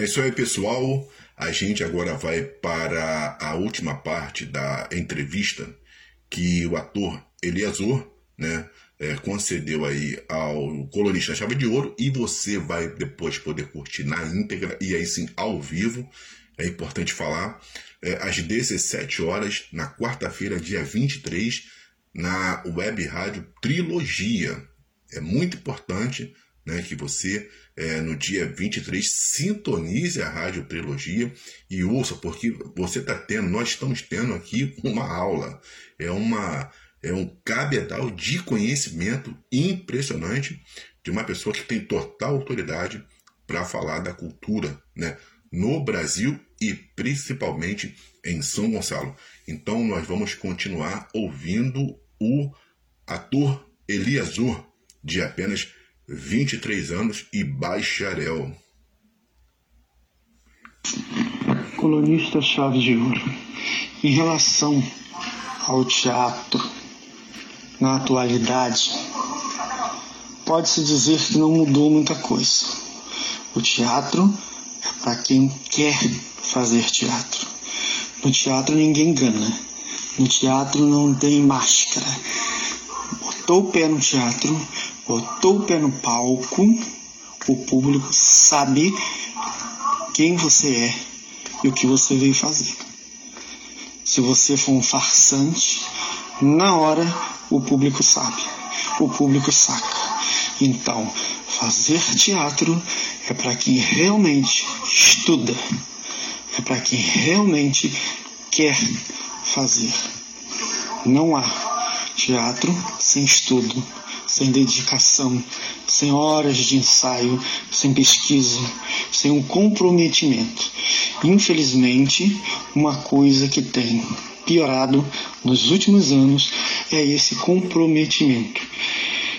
É isso aí, pessoal. A gente agora vai para a última parte da entrevista que o ator Eliasor, né, é, concedeu aí ao colunista Chave de Ouro e você vai depois poder curtir na íntegra e aí sim ao vivo. É importante falar, é, às 17 horas, na quarta-feira, dia 23, na web rádio Trilogia. É muito importante né, que você, é, no dia 23, sintonize a Rádio Trilogia e ouça, porque você está tendo, nós estamos tendo aqui uma aula, é, uma, é um cabedal de conhecimento impressionante de uma pessoa que tem total autoridade para falar da cultura né, no Brasil e principalmente em São Gonçalo. Então, nós vamos continuar ouvindo o ator Eliasur, de apenas 23 anos e bacharel. Colunista Chaves de Ouro. Em relação ao teatro na atualidade, pode-se dizer que não mudou muita coisa. O teatro é para quem quer fazer teatro. No teatro ninguém engana. No teatro não tem máscara. Botou o pé no teatro, botou o pé no palco, o público sabe quem você é e o que você veio fazer. Se você for um farsante, na hora o público sabe, o público saca. Então, fazer teatro é para quem realmente estuda, é para quem realmente quer fazer. Não há teatro sem estudo, sem dedicação, sem horas de ensaio, sem pesquisa, sem um comprometimento. Infelizmente, uma coisa que tem piorado nos últimos anos é esse comprometimento.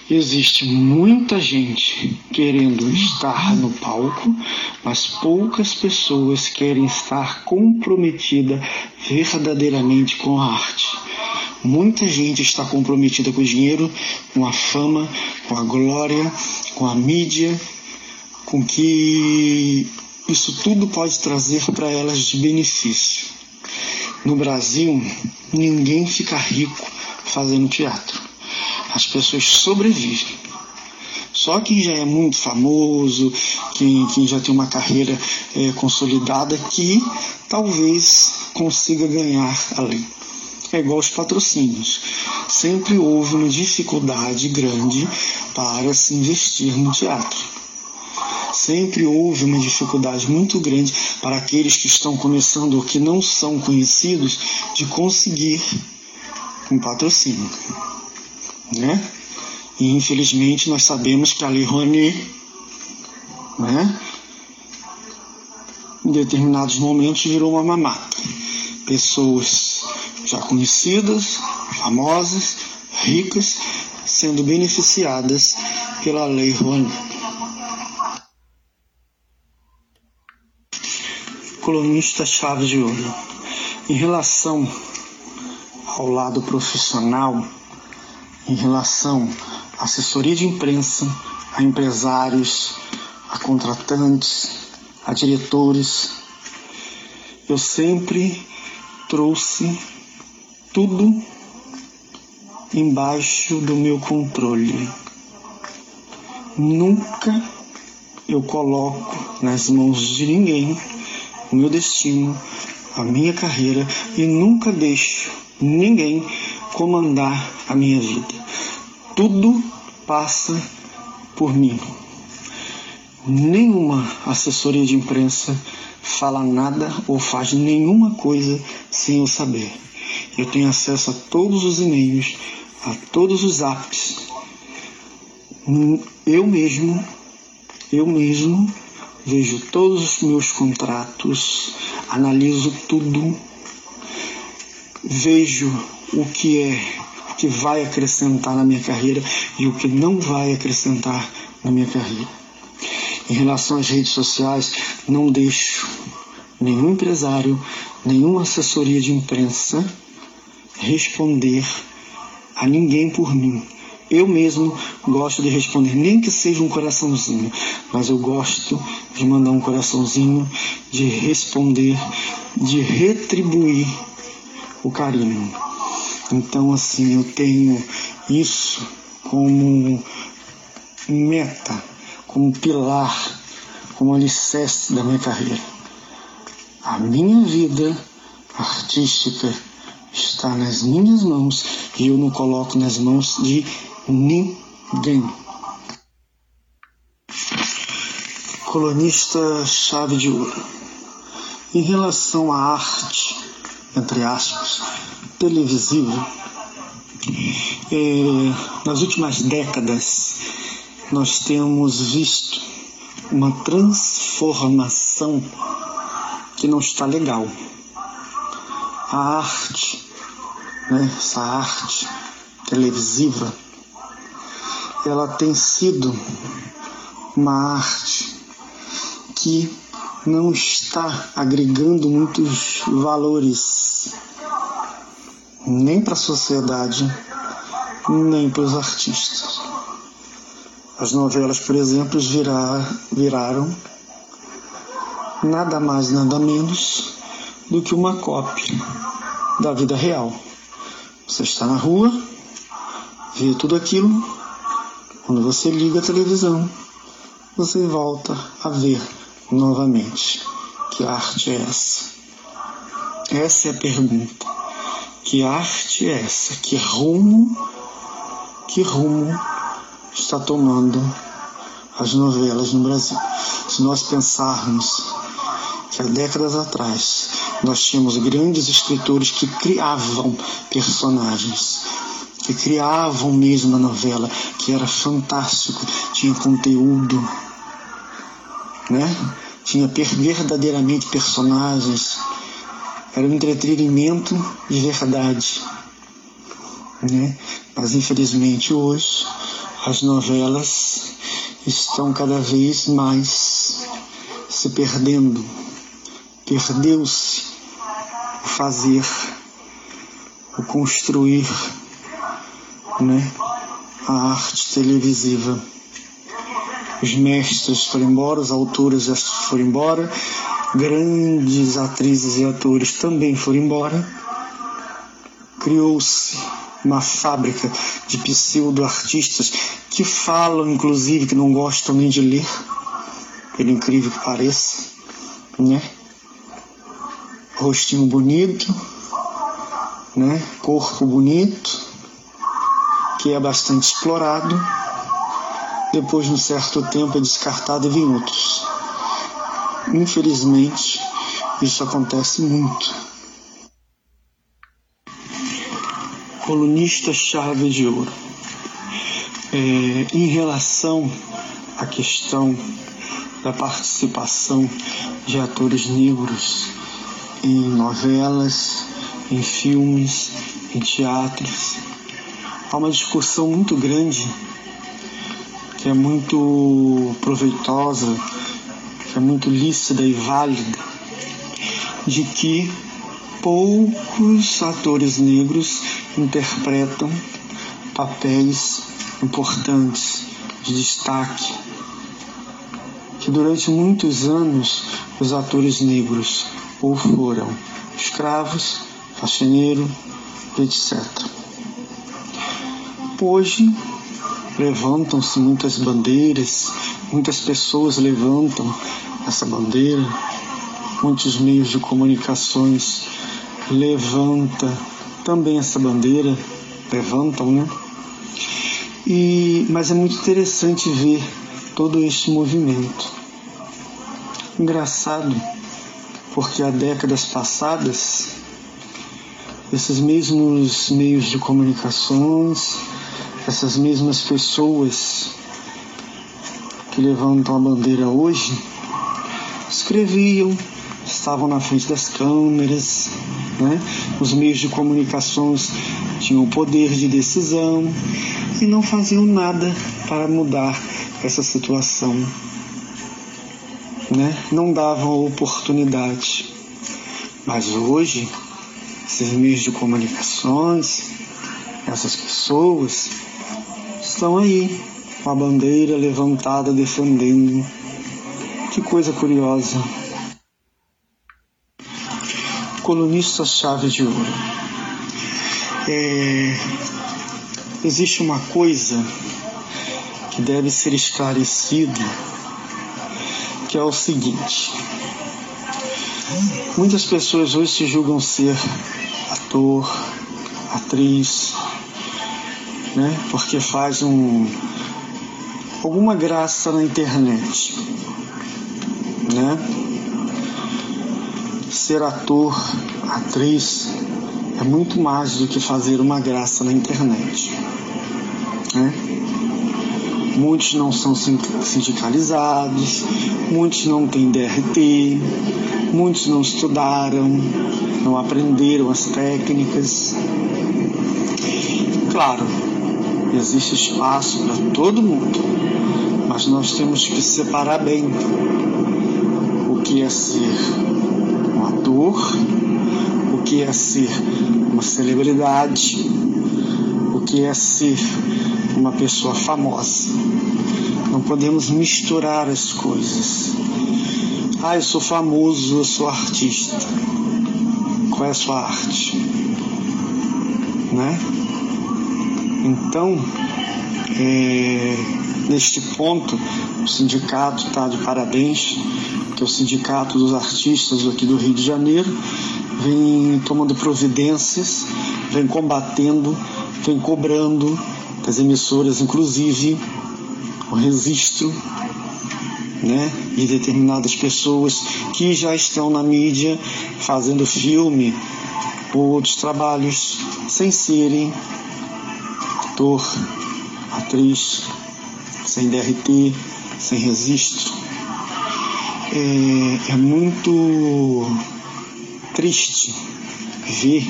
Existe muita gente querendo estar no palco, mas poucas pessoas querem estar comprometida verdadeiramente com a arte. Muita gente está comprometida com o dinheiro, com a fama, com a glória, com a mídia, com que isso tudo pode trazer para elas de benefício. No Brasil, ninguém fica rico fazendo teatro. As pessoas sobrevivem. Só quem já é muito famoso, quem, quem já tem uma carreira é, consolidada, que talvez consiga ganhar além é igual aos patrocínios. Sempre houve uma dificuldade grande para se investir no teatro. Sempre houve uma dificuldade muito grande para aqueles que estão começando ou que não são conhecidos de conseguir um patrocínio. Né? E infelizmente nós sabemos que a Lei Rouanet, né, em determinados momentos virou uma mamata. Pessoas já conhecidas, famosas, ricas, sendo beneficiadas pela Lei Rouanet. Colunista Chaves de Ouro. Em relação ao lado profissional, em relação à assessoria de imprensa, a empresários, a contratantes, a diretores, eu sempre trouxe tudo embaixo do meu controle. Nunca eu coloco nas mãos de ninguém o meu destino, a minha carreira e nunca deixo ninguém comandar a minha vida. Tudo passa por mim. Nenhuma assessoria de imprensa fala nada ou faz nenhuma coisa sem eu saber. Eu tenho acesso a todos os e-mails, a todos os apps. Eu mesmo, eu mesmo vejo todos os meus contratos, analiso tudo, vejo o que é, o que vai acrescentar na minha carreira e o que não vai acrescentar na minha carreira. Em relação às redes sociais, não deixo nenhum empresário, nenhuma assessoria de imprensa responder a ninguém por mim. eu mesmo gosto de responder, nem que seja um coraçãozinho, mas eu gosto de mandar um coraçãozinho, de responder, de retribuir o carinho. Então, assim, eu tenho isso como meta, como pilar, como alicerce da minha carreira. A minha vida artística está nas minhas mãos e eu não coloco nas mãos de ninguém. Colunista chave de ouro. Em relação à arte, entre aspas, televisiva, é, nas últimas décadas nós temos visto uma transformação que não está legal. A arte, né, essa arte televisiva, ela tem sido uma arte que não está agregando muitos valores nem para a sociedade, nem para os artistas. As novelas, por exemplo, virar, viraram nada mais, nada menos do que uma cópia da vida real. Você está na rua, vê tudo aquilo, quando você liga a televisão, você volta a ver novamente. Que arte é essa? Essa é a pergunta. Que arte é essa? Que rumo, que rumo está tomando as novelas no Brasil? Se nós pensarmos que há décadas atrás nós tínhamos grandes escritores que criavam personagens, que criavam mesmo a novela, que era fantástico, tinha conteúdo, né? Tinha verdadeiramente personagens, era um entretenimento de verdade, né? Mas infelizmente hoje as novelas estão cada vez mais se perdendo. Perdeu-se o fazer, o construir, né? A arte televisiva. Os mestres foram embora, os autores já foram embora, grandes atrizes e atores também foram embora. Criou-se uma fábrica de pseudo-artistas que falam, inclusive, que não gostam nem de ler, por incrível que pareça, né? Rostinho bonito, né? Corpo bonito, que é bastante explorado depois de um certo tempo é descartado e vem outros. Infelizmente, isso acontece muito. Colunista chave de ouro. É, em relação à questão da participação de atores negros em novelas, em filmes, em teatros, há uma discussão muito grande que é muito proveitosa, que é muito lícita e válida, de que poucos atores negros interpretam papéis importantes, de destaque, que durante muitos anos os atores negros ou foram escravos, faxineiro, etc. Hoje levantam-se muitas bandeiras, muitas pessoas levantam essa bandeira, muitos meios de comunicações levanta também essa bandeira, levantam, né? E, mas é muito interessante ver todo este movimento. Engraçado, porque há décadas passadas, esses mesmos meios de comunicações, essas mesmas pessoas que levantam a bandeira hoje escreviam, estavam na frente das câmeras, né? os meios de comunicações tinham poder de decisão e não faziam nada para mudar essa situação. Né? Não davam oportunidade. Mas hoje, esses meios de comunicações, essas pessoas estão aí, com a bandeira levantada defendendo. Que coisa curiosa. Colunista chave de ouro. É, existe uma coisa que deve ser esclarecida, que é o seguinte. Muitas pessoas hoje se julgam ser ator, atriz, né? Porque faz um alguma graça na internet, né? Ser ator, atriz é muito mais do que fazer uma graça na internet, né? Muitos não são sindicalizados, muitos não têm DRT, muitos não estudaram, não aprenderam as técnicas. Claro, existe espaço para todo mundo, mas nós temos que separar bem o que é ser um ator, o que é ser uma celebridade, o que é ser uma pessoa famosa. Não podemos misturar as coisas. Ah, eu sou famoso, eu sou artista. Qual é a sua arte? Né? Então, é, neste ponto, o sindicato está de parabéns, que é o Sindicato dos Artistas aqui do Rio de Janeiro, vem tomando providências, vem combatendo, vem cobrando das emissoras, inclusive o registro né, de determinadas pessoas que já estão na mídia fazendo filme ou outros trabalhos sem serem ator, atriz, sem DRT, sem registro. É, é muito triste ver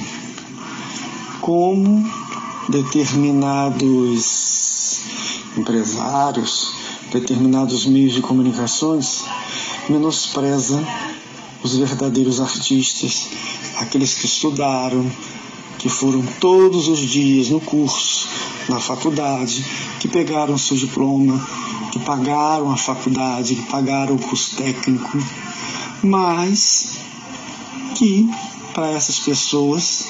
como determinados empresários, determinados meios de comunicações menospreza os verdadeiros artistas, aqueles que estudaram, que foram todos os dias no curso, na faculdade, que pegaram seu diploma, que pagaram a faculdade, que pagaram o curso técnico, mas que para essas pessoas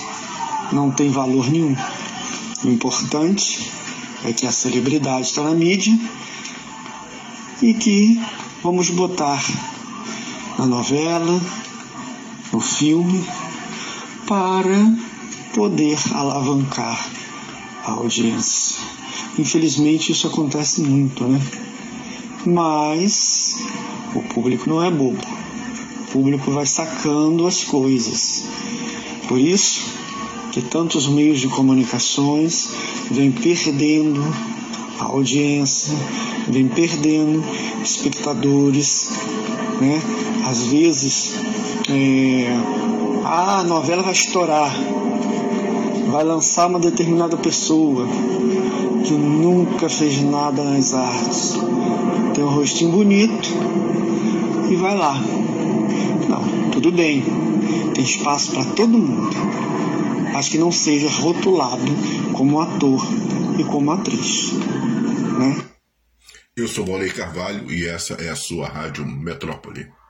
não tem valor nenhum. O importante é que a celebridade está na mídia e que vamos botar na novela, no filme, para poder alavancar a audiência. Infelizmente isso acontece muito, né? Mas o público não é bobo. O público vai sacando as coisas. Por isso, que tantos meios de comunicações vêm perdendo a audiência, vêm perdendo espectadores, né? Às vezes é, a novela vai estourar, vai lançar uma determinada pessoa que nunca fez nada nas artes, tem um rostinho bonito e vai lá. Não, tudo bem, tem espaço para todo mundo mas que não seja rotulado como ator e como atriz. Né? Eu sou Valei Carvalho e essa é a sua Rádio Metrópole.